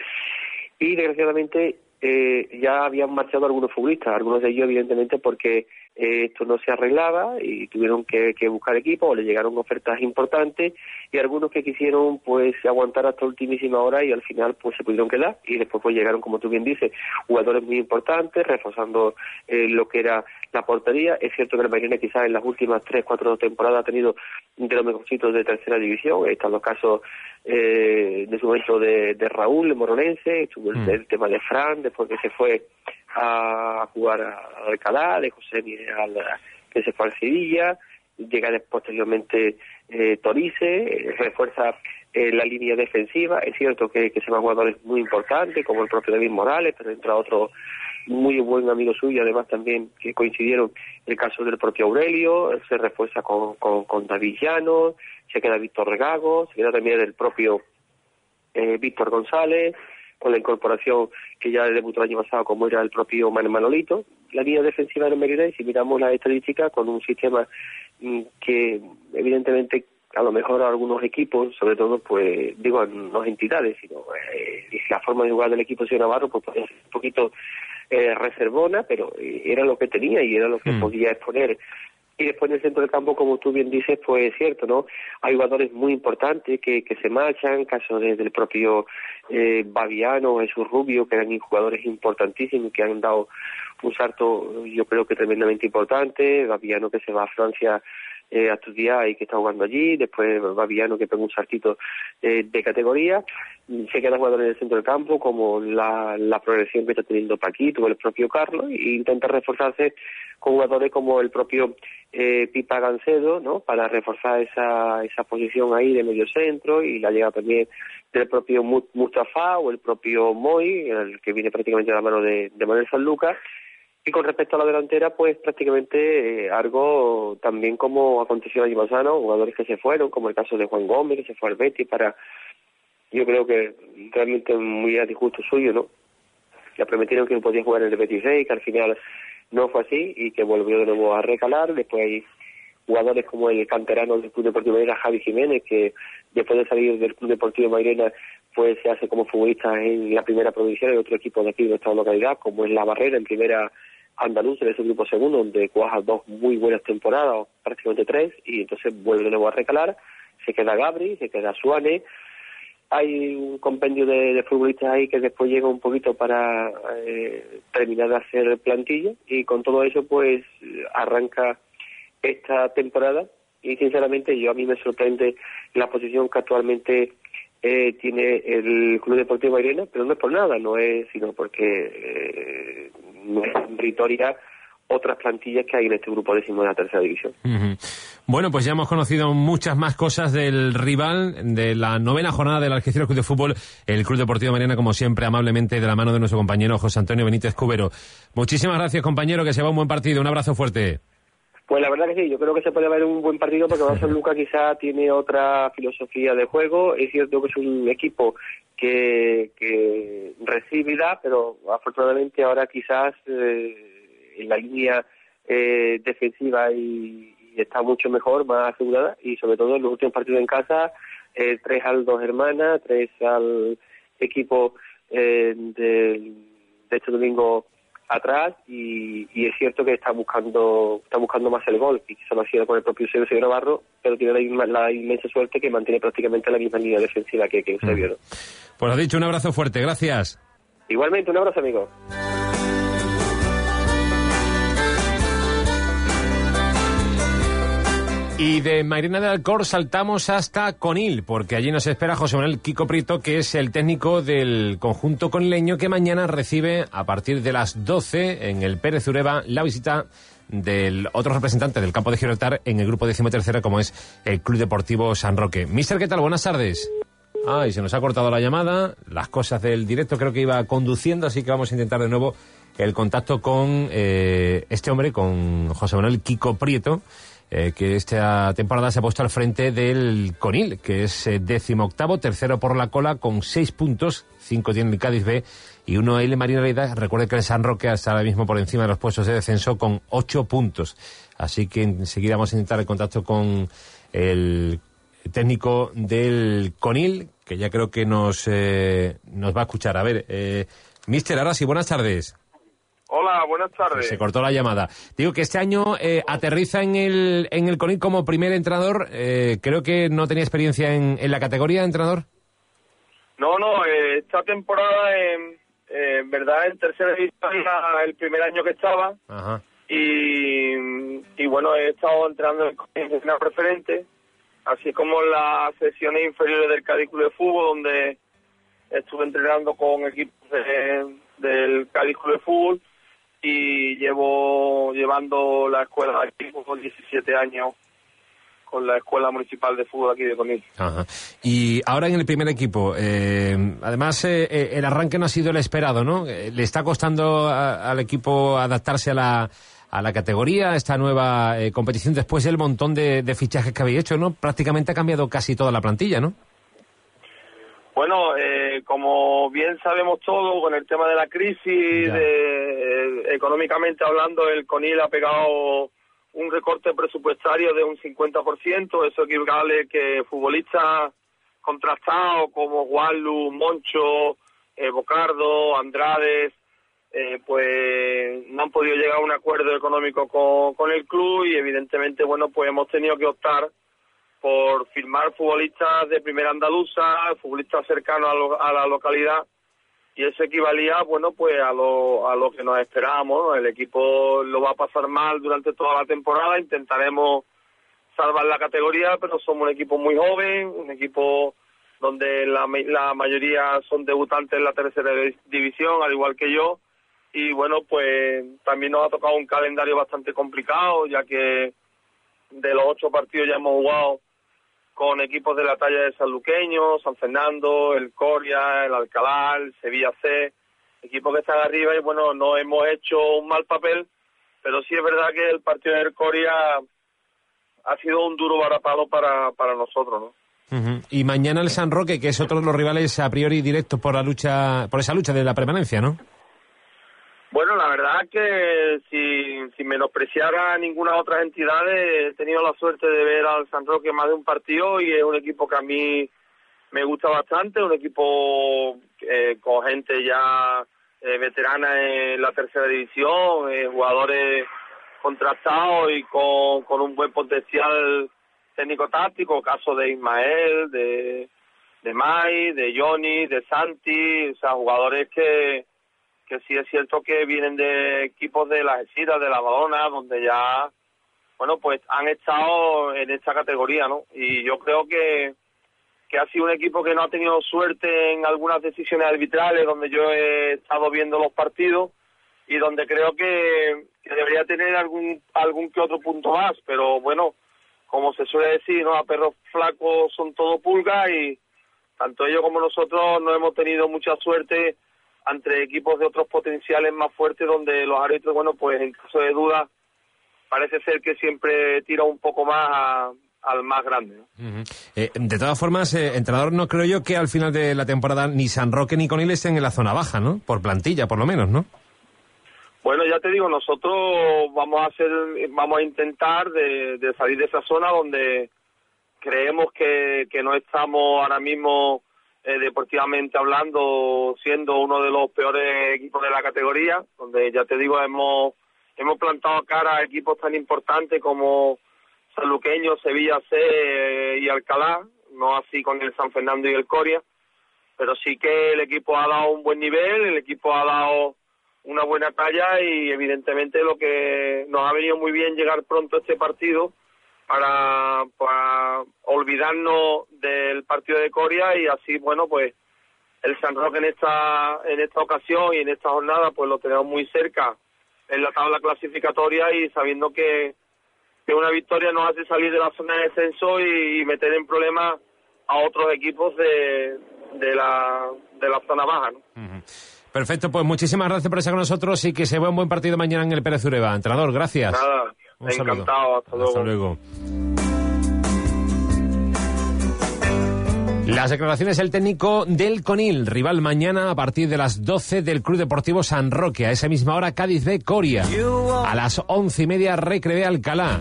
Y desgraciadamente eh, ya habían marchado algunos futbolistas, algunos de ellos evidentemente porque eh, esto no se arreglaba y tuvieron que, que buscar equipo o le llegaron ofertas importantes y algunos que quisieron pues aguantar hasta ultimísima hora y al final pues se pudieron quedar y después pues llegaron como tú bien dices jugadores muy importantes reforzando eh, lo que era la portería es cierto que el Mairena quizás en las últimas tres cuatro temporadas ha tenido de los mejorcitos de tercera división están los casos eh, de su momento de, de Raúl, el moronense, estuvo el, Mm. el tema de Fran, después que se fue a jugar a Alcalá, de José Miguel, que se fue al Sevilla, llega posteriormente eh, Torice, refuerza eh, la línea defensiva, es cierto que, que se van jugadores muy importantes, como el propio David Morales, pero entra otro muy buen amigo suyo, además también que coincidieron el caso del propio Aurelio, se refuerza con, con, con David Llano, se queda Víctor Regago, se queda también el propio eh, Víctor González, con la incorporación que ya debutó el año pasado como era el propio Man- Manolito. La línea defensiva de Mérida, y si miramos las estadísticas, con un sistema mm, que evidentemente a lo mejor a algunos equipos, sobre todo, pues digo, no entidades, sino eh, la forma de jugar del equipo de Navarro, pues podía ser un poquito eh, reservona, pero eh, era lo que tenía y era lo que podía exponer. Y después en el centro del campo, como tú bien dices, pues es cierto, ¿no? Hay jugadores muy importantes que, que se marchan, caso de- del propio eh, Baviano, Jesús Rubio, que eran jugadores importantísimos que han dado un salto, yo creo que tremendamente importante. Baviano que se va a Francia eh, a estudiar y que está jugando allí, después Baviano que pega un saltito eh, de categoría, se quedan jugadores en el centro del campo, como la, la progresión que está teniendo Paquito o el propio Carlos, e intenta reforzarse con jugadores como el propio eh, Pipa Gancedo, ¿no? Para reforzar esa, esa posición ahí de medio centro y la llegada también del propio Mu- Mustafa o el propio Moy, el que viene prácticamente de la mano de, de Manuel Sanlúcar. Y con respecto a la delantera, pues prácticamente eh, algo también como aconteció el año pasado, jugadores que se fueron, como el caso de Juan Gómez, que se fue al Betis para, yo creo que realmente muy a disgusto suyo, ¿no? Le prometieron que podía jugar en el Betis Rey, que al final no fue así y que volvió de nuevo a recalar. Después hay jugadores como el canterano del Club Deportivo Mairena, Javi Jiménez, que después de salir del Club Deportivo Mairena, pues se hace como futbolista en la primera provincial y otro equipo de aquí de nuestra localidad, como es La Barrera, en primera andaluz, en ese grupo segundo, donde cuaja dos muy buenas temporadas, prácticamente tres, y entonces vuelve de nuevo a recalar. Se queda Gabri, se queda Suárez, hay un compendio de, futbolistas ahí que después llega un poquito para eh, terminar de hacer plantilla y con todo eso pues arranca esta temporada y sinceramente yo a mí me sorprende la posición que actualmente eh, tiene el Club Deportivo Mairena, pero no es por nada, no es sino porque eh, otras plantillas que hay en este grupo décimo de la tercera división. Bueno, pues ya hemos conocido muchas más cosas del rival de la novena jornada del Algeciras Club de Fútbol, el Club Deportivo Mariana, como siempre, amablemente de la mano de nuestro compañero José Antonio Benítez Cubero. Muchísimas gracias, compañero, que se va un buen partido. Un abrazo fuerte. Pues la verdad que sí, yo creo que se puede ver un buen partido porque Barça Luca quizá tiene otra filosofía de juego. Es cierto que es un equipo que, que recibe y da, pero afortunadamente ahora quizás eh, en la línea eh, defensiva y, y y está mucho mejor, más asegurada y sobre todo en los últimos partidos en casa, eh, tres al dos hermanas, tres al equipo eh, de, de este domingo atrás y, y es cierto que está buscando está buscando más el gol y que lo ha sido con el propio Eusebio Navarro pero tiene la, inmensa suerte que mantiene prácticamente la misma línea defensiva que, que Eusebio ¿no? Pues has dicho un abrazo fuerte, gracias. igualmente un abrazo amigo Y de Mairena del Alcor saltamos hasta Conil, porque allí nos espera José Manuel Kiko Prieto, que es el técnico del conjunto conileño, que mañana recibe a partir de las 12 en el Pérez Ureba la visita del otro representante del campo de Gibraltar en el grupo decimotercera, como es el Club Deportivo San Roque. Mister, ¿qué tal? Buenas tardes. Ay, se nos ha cortado la llamada, las cosas del directo creo que iba conduciendo, así que vamos a intentar de nuevo el contacto con eh, este hombre, con José Manuel Kiko Prieto, eh, que esta temporada se ha puesto al frente del Conil, que es eh, décimo octavo, tercero por la cola, con seis puntos, cinco tiene el Cádiz B y uno el Marina Leida. Recuerde que el San Roque está ahora mismo por encima de los puestos de descenso con ocho puntos. Así que enseguida vamos a intentar el contacto con el técnico del Conil, que ya creo que nos, eh, nos va a escuchar. A ver, eh, Mister, ahora sí, buenas tardes. Hola, buenas tardes. Se cortó la llamada. Digo que este año eh, aterriza en el, en el CONIC como primer entrenador. Eh, creo que no tenía experiencia en, en la categoría de entrenador. No, no, eh, esta temporada, en verdad, en tercera división era el primer año que estaba Ajá. y, y bueno, he estado entrenando en la preferente, así como en las sesiones inferiores del Cádiz Club de Fútbol, donde estuve entrenando con equipos de- del Cádiz Club de Fútbol y llevo llevando la escuela de aquí con 17 años con la Escuela Municipal de Fútbol aquí de Conil. Ajá. Y ahora en el primer equipo, eh, además eh, eh, el arranque no ha sido el esperado, ¿no? Eh, ¿Le está costando a- al equipo adaptarse a la, a la categoría, a esta nueva eh, competición, después del montón de, de fichajes que habéis hecho, ¿no? Prácticamente ha cambiado casi toda la plantilla, ¿no? Bueno, eh, como bien sabemos todos, con el tema de la crisis, de, eh, económicamente hablando, el CONIL ha pegado un recorte presupuestario de un 50%. Eso equivale que futbolistas contrastados como Juanlu, Moncho, eh, Bocardo, Andrades, eh, pues no han podido llegar a un acuerdo económico con, con el club y evidentemente, bueno, pues hemos tenido que optar por firmar futbolistas de primera andaluza, futbolistas cercanos a, lo- a la localidad y eso equivalía, bueno, pues a lo, a lo que nos esperábamos. ¿no? El equipo lo va a pasar mal durante toda la temporada, intentaremos salvar la categoría, pero somos un equipo muy joven, un equipo donde la, la mayoría son debutantes en la tercera di- división, al igual que yo, y bueno, pues también nos ha tocado un calendario bastante complicado, ya que de los ocho partidos ya hemos jugado con equipos de la talla de San Luqueño, San Fernando, el Coria, el Alcalá, Sevilla C, equipos que están arriba y bueno, no hemos hecho un mal papel, pero sí es verdad que el partido del Coria ha sido un duro varapalo para, para nosotros, ¿no? Y mañana el San Roque, que es otro de los rivales a priori directos por la lucha, por esa lucha de la permanencia, ¿no? Bueno, la verdad que sin, sin menospreciar a ninguna otra entidad, he tenido la suerte de ver al San Roque más de un partido y es un equipo que a mí me gusta bastante, un equipo eh, con gente ya eh, veterana en la tercera división, eh, jugadores contrastados y con, con un buen potencial técnico-táctico, caso de Ismael, de, de Mai, de Johnny, de Santi, o sea, jugadores que que sí es cierto que vienen de equipos de las Esiras, de la Badona, donde ya, bueno, pues han estado en esta categoría, ¿no? Y yo creo que, que ha sido un equipo que no ha tenido suerte en algunas decisiones arbitrales, donde yo he estado viendo los partidos y donde creo que, que debería tener algún, algún que otro punto más, pero bueno, como se suele decir, ¿no? A perros flacos son todo pulgas y tanto ellos como nosotros no hemos tenido mucha suerte entre equipos de otros potenciales más fuertes donde los árbitros, bueno, pues en caso de duda parece ser que siempre tira un poco más a- al más grande. Eh, de todas formas, eh, entrenador, no creo yo que al final de la temporada ni San Roque ni Conil estén en la zona baja, ¿no? Por plantilla, por lo menos, ¿no? Bueno, ya te digo, nosotros vamos a hacer, vamos a intentar de, de salir de esa zona donde creemos que, que no estamos ahora mismo eh, deportivamente hablando siendo uno de los peores equipos de la categoría, donde ya te digo hemos hemos plantado cara a equipos tan importantes como Sanluqueño, Sevilla C eh, y Alcalá, no así con el San Fernando y el Coria, pero sí que el equipo ha dado un buen nivel, el equipo ha dado una buena talla y evidentemente lo que nos ha venido muy bien llegar pronto a este partido para, para olvidarnos del partido de Coria y así bueno pues el San Roque en esta en esta ocasión y en esta jornada pues lo tenemos muy cerca en la tabla clasificatoria y sabiendo que, que una victoria nos hace salir de la zona de descenso y, meter en problemas a otros equipos de, de, la, de la zona baja. ¿no? Perfecto, pues muchísimas gracias por estar con nosotros y que se vea un buen partido mañana en el Pérez Ureba. Entrenador, gracias. Nada, Un saludo. encantado, hasta luego. Hasta luego. Las declaraciones del técnico del Conil, rival mañana a partir de las 12 del Club Deportivo San Roque. A esa misma hora Cádiz B Coria. A las once y media Recre B Alcalá.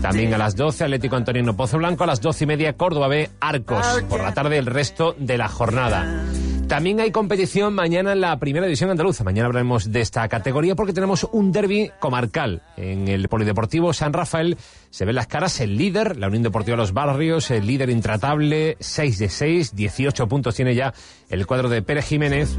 También a las 12 Atlético Antonino Pozo Blanco, a las doce y media Córdoba B Arcos. Por la tarde el resto de la jornada. También hay competición mañana en la primera división andaluza. Mañana hablaremos de esta categoría porque tenemos un derby comarcal. En el Polideportivo San Rafael se ven las caras el líder, la Unión Deportiva Los Barrios, el líder intratable, 6 de 6, 18 puntos tiene ya el cuadro de Pérez Jiménez.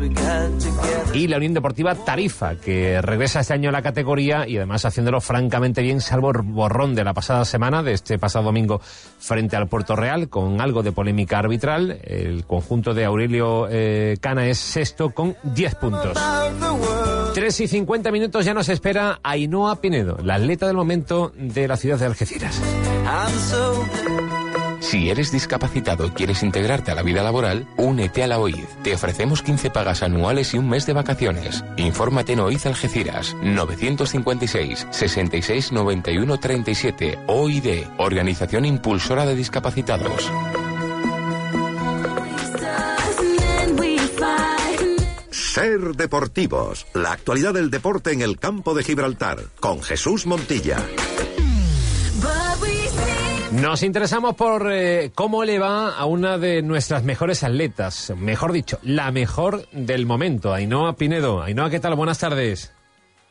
Y la Unión Deportiva Tarifa, que regresa este año a la categoría y además haciéndolo francamente bien, salvo el borrón de la pasada semana, de este pasado domingo frente al Puerto Real, con algo de polémica arbitral. El conjunto de Aurelio eh, Cana es sexto con 10 puntos. 3 y 50 minutos ya nos espera Ainhoa Pinedo, la atleta del momento de la ciudad de Algeciras. Si eres discapacitado y quieres integrarte a la vida laboral, únete a la OID. Te ofrecemos 15 pagas anuales y un mes de vacaciones. Infórmate en OID Algeciras 956 66 91 37 OID, Organización Impulsora de Discapacitados. Ser Deportivos, la actualidad del deporte en el campo de Gibraltar, con Jesús Montilla. Nos interesamos por eh, cómo le va a una de nuestras mejores atletas, mejor dicho, la mejor del momento, Ainhoa Pinedo. Ainhoa, ¿qué tal? Buenas tardes.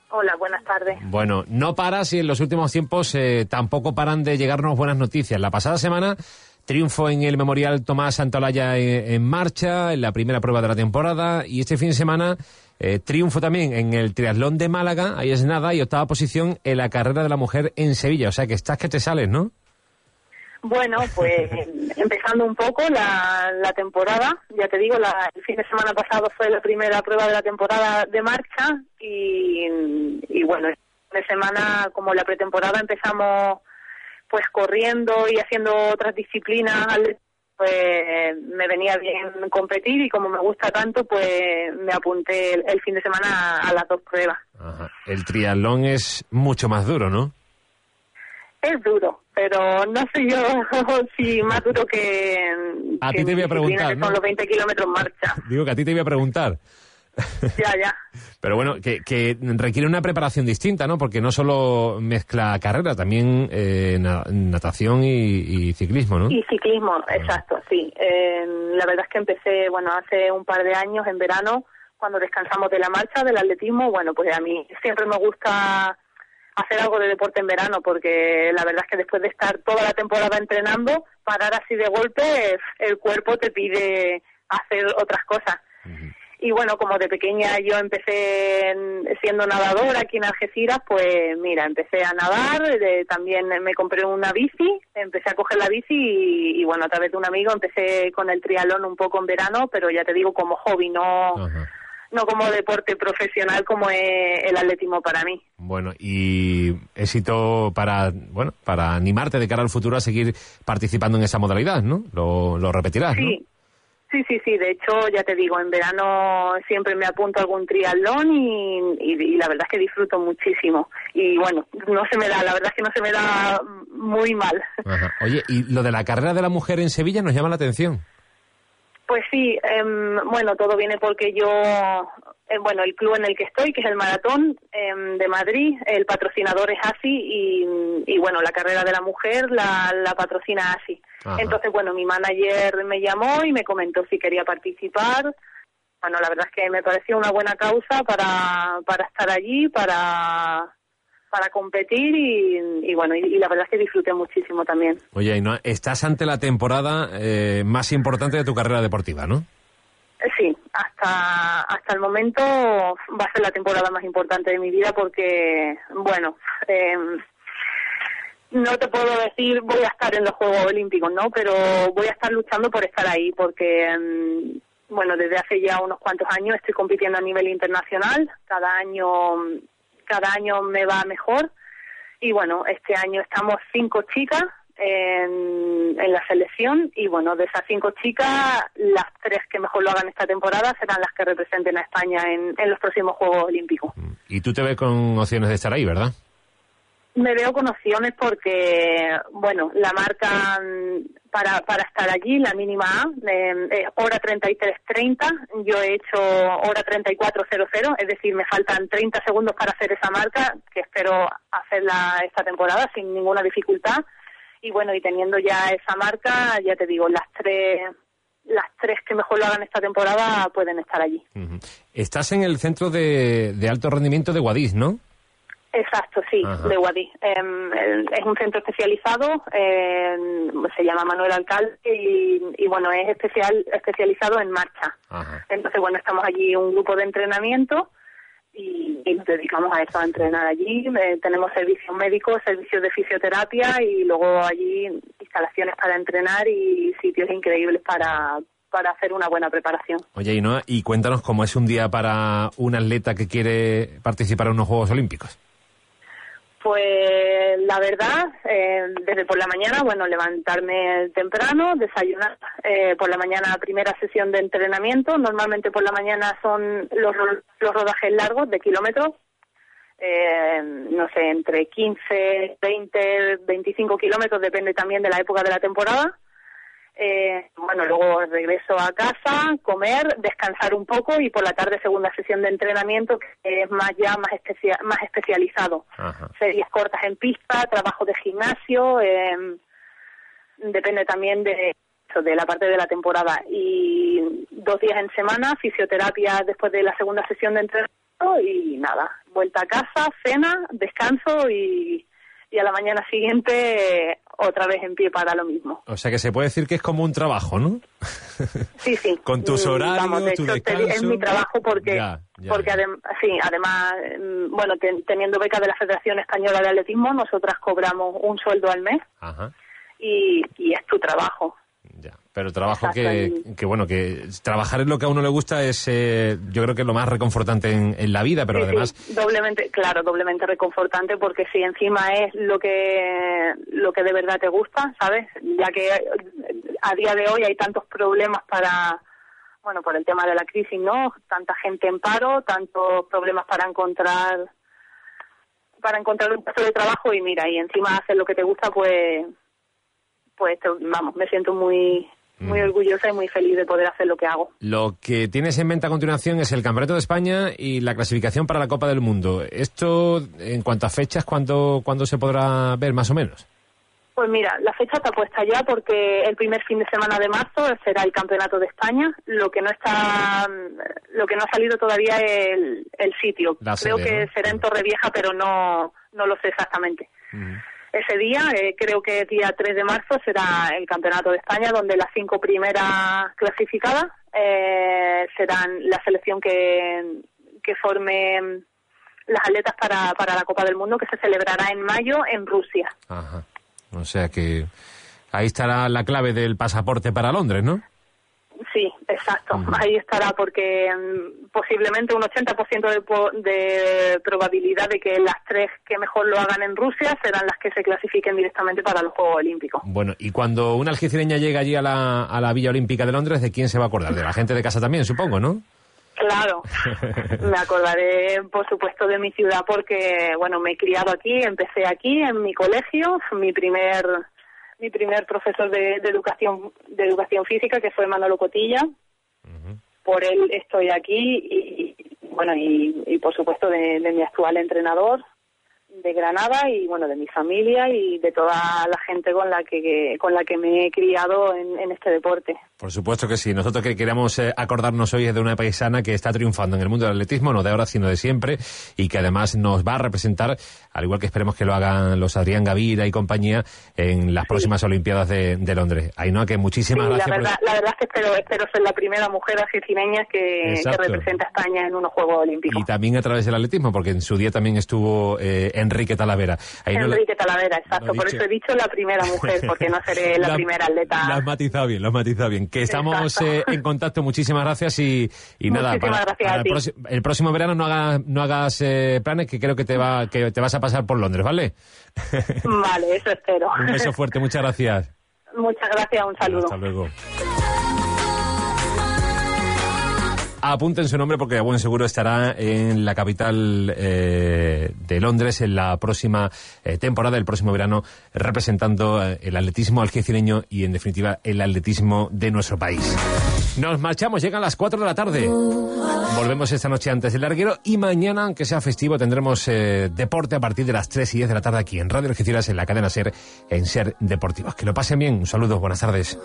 Hola, buenas tardes. Bueno, no paras y en los últimos tiempos eh, tampoco paran de llegarnos buenas noticias. La pasada semana, triunfo en el Memorial Tomás Santolaya en, en marcha, en la primera prueba de la temporada, y este fin de semana, eh, triunfo también en el triatlón de Málaga, ahí es nada, y octava posición en la carrera de la mujer en Sevilla. O sea que estás que te sales, ¿no? Bueno, pues empezando un poco la, temporada, ya te digo, la, el fin de semana pasado fue la primera prueba de la temporada de marcha y, y bueno, fin de semana como la pretemporada empezamos pues corriendo y haciendo otras disciplinas, pues me venía bien competir y como me gusta tanto, pues me apunté el, el fin de semana a, a las dos pruebas. Ajá. El triatlón es mucho más duro, ¿no? Es duro, pero no sé yo si más duro que... A que ti te voy a preguntar, ¿no? Son los 20 kilómetros marcha. Digo que a ti te voy a preguntar. Ya, ya. Pero bueno, que, que requiere una preparación distinta, ¿no? Porque no solo mezcla carrera, también eh, na- natación y, y ciclismo, ¿no? Y ciclismo, exacto, sí. Eh, la verdad es que empecé, bueno, hace un par de años, en verano, cuando descansamos de la marcha, del atletismo, bueno, pues a mí siempre me gusta hacer algo de deporte en verano, porque la verdad es que después de estar toda la temporada entrenando, parar así de golpe, el cuerpo te pide hacer otras cosas. Y bueno, como de pequeña yo empecé en- siendo nadadora aquí en Algeciras, pues mira, empecé a nadar, también me compré una bici, empecé a coger la bici y, y, bueno, a través de un amigo empecé con el triatlón un poco en verano, pero ya te digo como hobby, no, no como deporte profesional como es el atletismo para mí. Bueno, y éxito para, bueno, para animarte de cara al futuro a seguir participando en esa modalidad, ¿no? Lo, lo repetirás, ¿no? Sí, sí, sí. De hecho, ya te digo, en verano siempre me apunto a algún triatlón y, y- y la verdad es que disfruto muchísimo. Y bueno, no se me da, la verdad es que no se me da muy mal. Ajá. Oye, y lo de la carrera de la mujer en Sevilla nos llama la atención. Pues sí, em, bueno, todo viene porque yo eh, bueno, el club en el que estoy, que es el Maratón em, de Madrid, el patrocinador es ASI y, y, bueno, la carrera de la mujer la, la patrocina ASI. Ajá. Entonces, bueno, mi manager me llamó y me comentó si quería participar. Bueno, la verdad es que me pareció una buena causa para, para estar allí, para, para competir y, y bueno, y, y la verdad es que disfruté muchísimo también. Oye, Ainhoa, estás ante la temporada eh, más importante de tu carrera deportiva, ¿no? Eh, Sí, hasta, hasta el momento va a ser la temporada más importante de mi vida porque, bueno, eh, no te puedo decir voy a estar en los Juegos Olímpicos, ¿no? Pero voy a estar luchando por estar ahí porque, mm, bueno, desde hace ya unos cuantos años estoy compitiendo a nivel internacional. Cada año, cada año me va mejor. Y bueno, este año estamos cinco chicas en, en la selección y bueno, de esas cinco chicas, las tres que mejor lo hagan esta temporada serán las que representen a España en, en los próximos Juegos Olímpicos. Y tú te ves con opciones de estar ahí, ¿verdad? Me veo con opciones porque, bueno, la marca mm, para, para estar allí, la mínima A, eh, es hora 33.30, yo he hecho hora 34.00, es decir, me faltan 30 segundos para hacer esa marca, que espero hacerla esta temporada sin ninguna dificultad. Y bueno, y teniendo ya esa marca, ya te digo, las tres las tres que mejor lo hagan esta temporada pueden estar allí. Estás en el centro de, de alto rendimiento de Guadix, ¿no? Exacto, sí, Ajá. de Guadí. Em, es un centro especializado, em, se llama Manuel Alcalde y, y, bueno, es especial especializado en marcha. Entonces, bueno, estamos allí un grupo de entrenamiento y, y nos dedicamos a eso, a entrenar allí. Eh, tenemos servicios médicos, servicios de fisioterapia y luego allí instalaciones para entrenar y sitios increíbles para, para hacer una buena preparación. Oye, Ainhoa, y cuéntanos cómo es un día para un atleta que quiere participar en unos Juegos Olímpicos. Pues la verdad, eh, desde por la mañana, bueno, levantarme temprano, desayunar eh, por la mañana primera sesión de entrenamiento. Normalmente por la mañana son los, los rodajes largos de kilómetros, eh, no sé, entre 15, 20, 25 kilómetros, depende también de la época de la temporada. Eh, bueno, luego regreso a casa, comer, descansar un poco y por la tarde segunda sesión de entrenamiento que es más ya más, especia- más especializado. Series cortas en pista, trabajo de gimnasio, eh, depende también de, eso, de la parte de la temporada. Y dos días en semana, fisioterapia después de la segunda sesión de entrenamiento y nada, vuelta a casa, cena, descanso y, y a la mañana siguiente eh, otra vez en pie para lo mismo. O sea que se puede decir que es como un trabajo, ¿no? Sí, sí. Con tus Mm, horarios, vamos, de tu hecho, descanso. Es mi trabajo porque, Ya, ya, porque adem- sí, además, mm, bueno, ten- teniendo beca de la Federación Española de Atletismo, nosotras cobramos un sueldo al mes Ajá. y, y es tu trabajo. Pero trabajo que, que, bueno, que trabajar en lo que a uno le gusta es, eh, yo creo que es lo más reconfortante en, en la vida, pero Sí, además, sí, doblemente, claro, doblemente reconfortante porque si encima es lo que lo que de verdad te gusta, ¿sabes? Ya que a día de hoy hay tantos problemas para bueno, por el tema de la crisis, ¿no? Tanta gente en paro, tantos problemas para encontrar para encontrar un puesto de trabajo y mira, y encima hacer lo que te gusta, pues pues vamos, me siento muy muy orgullosa y muy feliz de poder hacer lo que hago. lo que tienes en mente a continuación es el Campeonato de España y la clasificación para la Copa del Mundo. Esto, en cuanto a fechas, ¿cuándo, ¿cuándo se podrá ver más o menos? Pues mira, la fecha está puesta ya porque el primer fin de semana de marzo será el Campeonato de España. Lo que no está, mm, lo que no ha salido todavía es el, el sitio. La creo que ¿no? será en Torrevieja, pero no, no lo sé exactamente. Ese día, eh, creo que el día 3 de marzo, será el Campeonato de España, donde las cinco primeras clasificadas eh, serán la selección que, que forme las atletas para, para la Copa del Mundo, que se celebrará en mayo en Rusia. Ajá. O sea que ahí estará la clave del pasaporte para Londres, ¿no? Sí, exacto. Ahí estará porque mm, posiblemente un 80% de, po- de probabilidad de que las tres que mejor lo hagan en Rusia serán las que se clasifiquen directamente para los Juegos Olímpicos. Bueno, y cuando una algecireña llega allí a la, a la Villa Olímpica de Londres, ¿de quién se va a acordar? De la gente de casa también, supongo, ¿no? Claro, me acordaré por supuesto de mi ciudad porque, bueno, me he criado aquí, empecé aquí en mi colegio, mi primer mi primer profesor de, de educación de educación física que fue Manolo Cotilla. Por él estoy aquí y bueno, y, y por supuesto de, de mi actual entrenador, de Granada y bueno de mi familia y de toda la gente con la que con la que me he criado en, en este deporte. Por supuesto que sí. Nosotros que queremos eh, acordarnos hoy es de una paisana que está triunfando en el mundo del atletismo, no de ahora sino de siempre, y que además nos va a representar, al igual que esperemos que lo hagan los Adrián Gavira y compañía, en las próximas Olimpiadas de, de Londres. Ainhoa, que muchísimas Sí, gracias. la por- verdad, la verdad es que espero, espero ser la primera mujer argentineña que, representa a España en unos Juegos Olímpicos. Y también a través del atletismo, porque en su día también estuvo eh, Enrique Talavera. Ainhoa, Enrique Talavera, exacto. Por dicho. eso he dicho la primera mujer, porque no seré la, La- primera atleta. Lo has matizado bien, lo has matizado bien. Que estamos eh, en contacto, muchísimas gracias y, y nada, el próximo verano no hagas, no hagas eh, planes que creo que te, va, que te vas a pasar por Londres, ¿vale? Vale, eso espero. Un beso fuerte, muchas gracias. Muchas gracias, un saludo. Hasta luego. Apunten su nombre porque a buen seguro estará en la capital eh, de Londres en la próxima eh, temporada, el próximo verano, representando eh, el atletismo algecireño y, en definitiva, el atletismo de nuestro país. Nos marchamos, llegan las 4 de la tarde. Volvemos esta noche antes del larguero y mañana, aunque sea festivo, tendremos deporte a partir de las 3 y 10 de la tarde aquí en Radio Algeciras, en la cadena SER, en SER Deportivos. Que lo pasen bien, un saludo, buenas tardes.